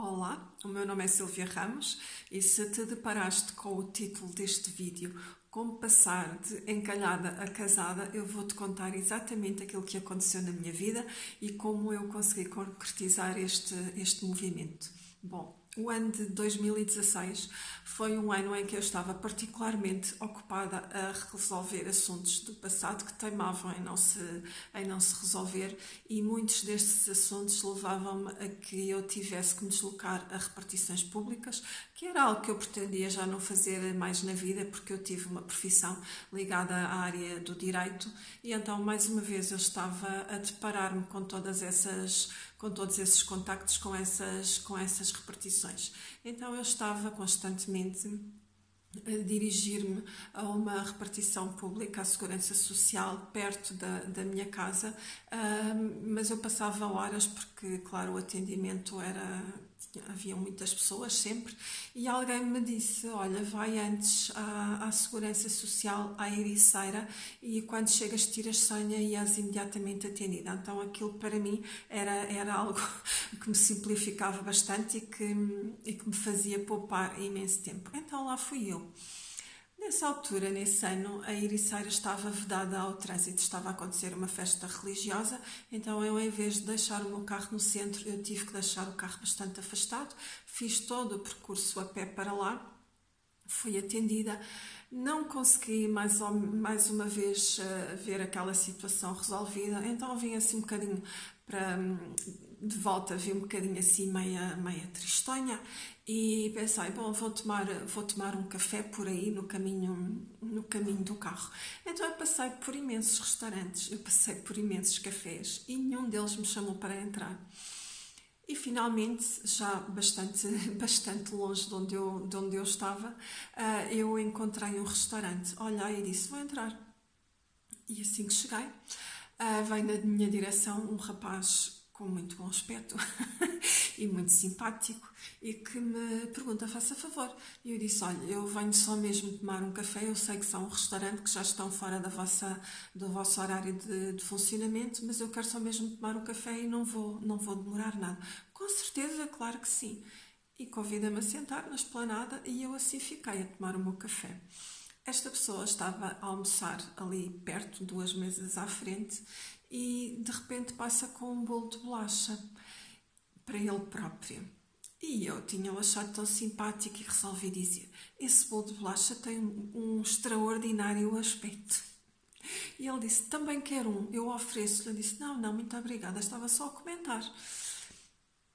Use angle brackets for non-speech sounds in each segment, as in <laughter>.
Olá, o meu nome é Silvia Ramos e se te deparaste com o título deste vídeo Como passar de encalhada a casada, eu vou-te contar exatamente aquilo que aconteceu na minha vida e como eu consegui concretizar este, este movimento. Bom, o ano de 2016 foi um ano em que eu estava particularmente ocupada a resolver assuntos do passado que teimavam em não se, em não se resolver e muitos destes assuntos levavam-me a que eu tivesse que me deslocar a repartições públicas, que era algo que eu pretendia já não fazer mais na vida porque eu tive uma profissão ligada à área do direito e então mais uma vez eu estava a deparar-me com todas essas com todos esses contactos com essas com essas repartições. Então eu estava constantemente dirigir-me a uma repartição pública, à Segurança Social, perto da, da minha casa, mas eu passava horas porque, claro, o atendimento era havia muitas pessoas sempre, e alguém me disse: Olha, vai antes à, à Segurança Social, à Ericeira, e quando chegas, tiras senha e és imediatamente atendida. Então, aquilo para mim era, era algo <laughs> que me simplificava bastante e que, e que me fazia poupar imenso tempo. Então, lá fui eu. Nessa altura, nesse ano, a Ericeira estava vedada ao trânsito, estava a acontecer uma festa religiosa, então eu, em vez de deixar o meu carro no centro, eu tive que deixar o carro bastante afastado, fiz todo o percurso a pé para lá, fui atendida, não consegui mais, mais uma vez eh, ver aquela situação resolvida, então vim assim um bocadinho para de volta vi um bocadinho assim meia, meia tristonha e pensei, bom, vou tomar, vou tomar um café por aí no caminho, no caminho do carro. Então eu passei por imensos restaurantes, eu passei por imensos cafés e nenhum deles me chamou para entrar. E finalmente, já bastante, <laughs> bastante longe de onde eu, de onde eu estava, uh, eu encontrei um restaurante. Olhei e disse: Vou entrar. E assim que cheguei, uh, veio na minha direção um rapaz com muito bom aspecto <laughs> e muito simpático e que me pergunta, faça favor. E eu disse, olha, eu venho só mesmo tomar um café, eu sei que são um restaurante que já estão fora da vossa, do vosso horário de, de funcionamento, mas eu quero só mesmo tomar um café e não vou, não vou demorar nada. Com certeza, claro que sim. E convida-me a sentar na esplanada e eu assim fiquei a tomar o meu café. Esta pessoa estava a almoçar ali perto, duas mesas à frente, e de repente passa com um bolo de bolacha para ele próprio. E eu tinha-o achado tão simpático e resolvi dizer: Esse bolo de bolacha tem um extraordinário aspecto. E ele disse: Também quero um, eu ofereço-lhe. Eu disse: Não, não, muito obrigada, estava só a comentar.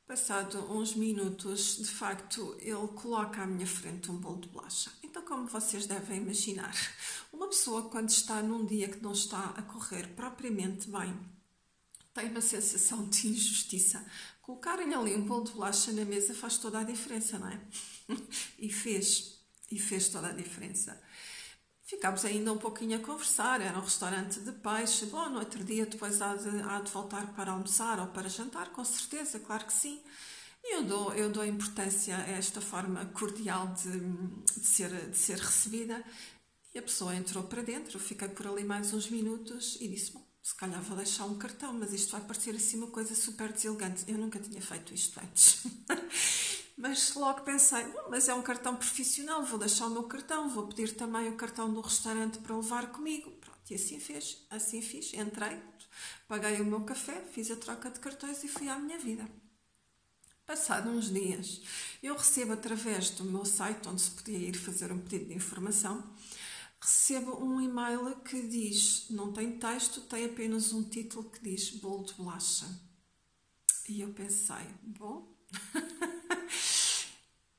Passado uns minutos, de facto, ele coloca à minha frente um bolo de bolacha. Então, como vocês devem imaginar, uma pessoa, quando está num dia que não está a correr propriamente bem, tem uma sensação de injustiça. Colocarem ali um bolo de bolacha na mesa faz toda a diferença, não é? <laughs> e fez, e fez toda a diferença. Ficámos ainda um pouquinho a conversar, era um restaurante de peixe. Bom, no outro dia depois há de, há de voltar para almoçar ou para jantar, com certeza, claro que sim. E eu dou, eu dou importância a esta forma cordial de, de, ser, de ser recebida e a pessoa entrou para dentro, eu fiquei por ali mais uns minutos e disse: Bom, se calhar vou deixar um cartão, mas isto vai parecer assim uma coisa super deselegante. Eu nunca tinha feito isto antes. <laughs> mas logo pensei: mas é um cartão profissional, vou deixar o meu cartão, vou pedir também o cartão do restaurante para levar comigo. Pronto, e assim fez, assim fiz. Entrei, paguei o meu café, fiz a troca de cartões e fui à minha vida. Passado uns dias, eu recebo através do meu site, onde se podia ir fazer um pedido de informação, recebo um e-mail que diz, não tem texto, tem apenas um título que diz bolo de bolacha. E eu pensei, bom. <laughs>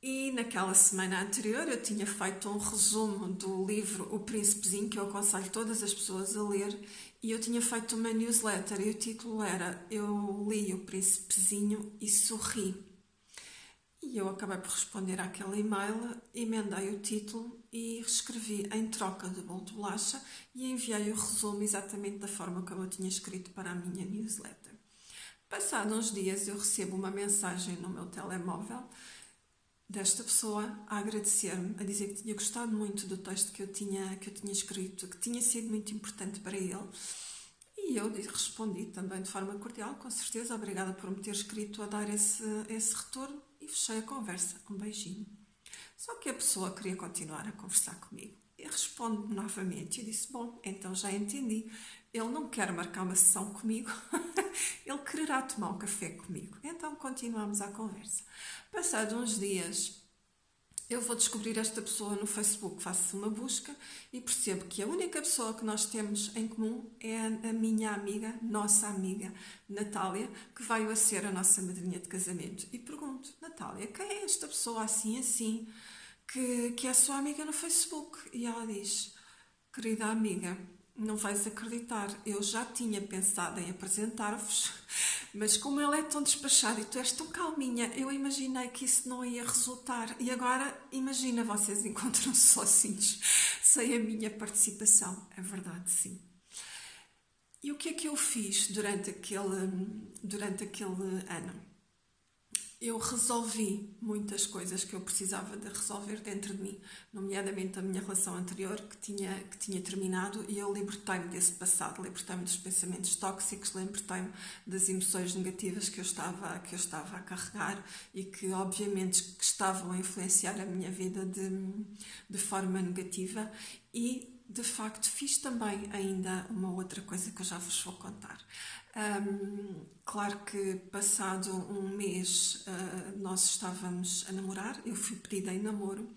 e naquela semana anterior eu tinha feito um resumo do livro O Príncipezinho, que eu aconselho todas as pessoas a ler, e eu tinha feito uma newsletter e o título era Eu li O Príncipezinho e sorri. E eu acabei por responder àquele e-mail, emendei o título e escrevi em troca de bolo de bolacha e enviei o resumo exatamente da forma como eu tinha escrito para a minha newsletter. Passados uns dias eu recebo uma mensagem no meu telemóvel desta pessoa a agradecer-me, a dizer que tinha gostado muito do texto que eu tinha, que eu tinha escrito, que tinha sido muito importante para ele. E eu respondi também de forma cordial, com certeza, obrigada por me ter escrito a dar esse, esse retorno e fechei a conversa. Um beijinho. Só que a pessoa queria continuar a conversar comigo. Responde-me novamente. Eu disse: Bom, então já entendi. Ele não quer marcar uma sessão comigo, <laughs> ele quererá tomar um café comigo. Então continuamos a conversa. Passados uns dias, eu vou descobrir esta pessoa no Facebook, faço uma busca e percebo que a única pessoa que nós temos em comum é a minha amiga, nossa amiga Natália, que veio a ser a nossa madrinha de casamento. E pergunto, Natália, quem é esta pessoa assim, assim, que, que é a sua amiga no Facebook? E ela diz, querida amiga, não vais acreditar, eu já tinha pensado em apresentar-vos, <laughs> mas como ele é tão despachado e tu és tão calminha, eu imaginei que isso não ia resultar. E agora, imagina, vocês encontram-se <laughs> sozinhos, sem a minha participação. É verdade, sim. E o que é que eu fiz durante aquele, durante aquele ano? Eu resolvi muitas coisas que eu precisava de resolver dentro de mim, nomeadamente a minha relação anterior que tinha, que tinha terminado e eu libertei-me desse passado, libertei-me dos pensamentos tóxicos, libertei-me das emoções negativas que eu estava que eu estava a carregar e que obviamente que estavam a influenciar a minha vida de, de forma negativa. E de facto fiz também ainda uma outra coisa que eu já vos vou contar. Um, claro que passado um mês uh, nós estávamos a namorar, eu fui pedida em namoro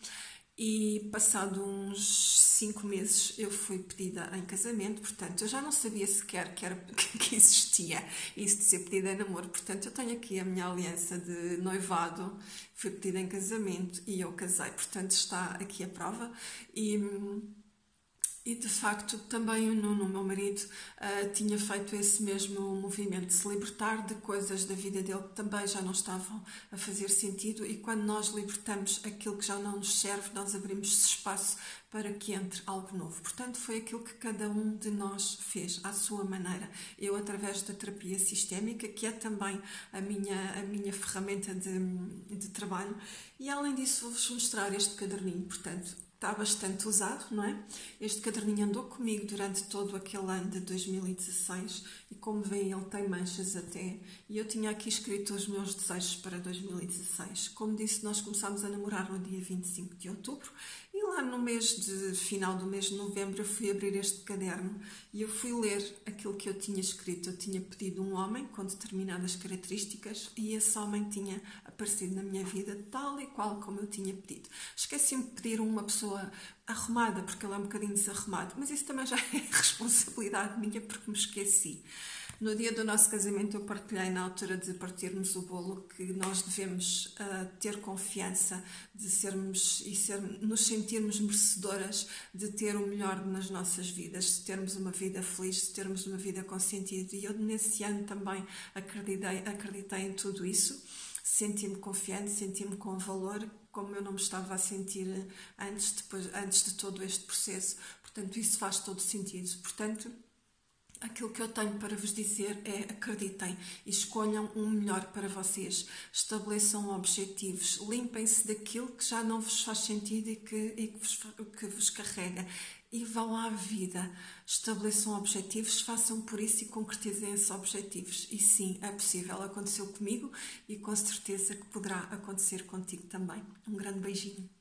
e passado uns cinco meses eu fui pedida em casamento, portanto eu já não sabia sequer que, era, <laughs> que existia isso de ser pedida em namoro, portanto eu tenho aqui a minha aliança de noivado, fui pedida em casamento e eu casei, portanto está aqui a prova. E e de facto também o Nuno, meu marido, uh, tinha feito esse mesmo movimento de se libertar de coisas da vida dele que também já não estavam a fazer sentido. E quando nós libertamos aquilo que já não nos serve, nós abrimos espaço para que entre algo novo. Portanto, foi aquilo que cada um de nós fez à sua maneira. Eu, através da terapia sistémica, que é também a minha, a minha ferramenta de, de trabalho, e além disso, vou-vos mostrar este caderninho. Portanto, está bastante usado, não é? Este caderninho andou comigo durante todo aquele ano de 2016 e, como veem, ele tem manchas até. E eu tinha aqui escrito os meus desejos para 2016. Como disse, nós começámos a namorar no dia 25 de outubro lá no mês de final do mês de novembro eu fui abrir este caderno e eu fui ler aquilo que eu tinha escrito. Eu tinha pedido um homem com determinadas características e esse homem tinha aparecido na minha vida tal e qual como eu tinha pedido. Esqueci-me de pedir uma pessoa arrumada, porque ele é um bocadinho desarrumado, mas isso também já <laughs> é responsabilidade minha porque me esqueci. No dia do nosso casamento, eu partilhei, na altura de partirmos o bolo, que nós devemos uh, ter confiança de sermos e ser, nos sentirmos merecedoras de ter o melhor nas nossas vidas, de termos uma vida feliz, de termos uma vida com sentido. E eu, nesse ano, também acreditei, acreditei em tudo isso. Senti-me confiante, senti-me com valor, como eu não me estava a sentir antes, depois, antes de todo este processo. Portanto, isso faz todo sentido. Portanto, Aquilo que eu tenho para vos dizer é acreditem e escolham um melhor para vocês. Estabeleçam objetivos, limpem-se daquilo que já não vos faz sentido e que, e que, vos, que vos carrega. E vão à vida. Estabeleçam objetivos, façam por isso e concretizem esses objetivos. E sim, é possível. Aconteceu comigo e com certeza que poderá acontecer contigo também. Um grande beijinho.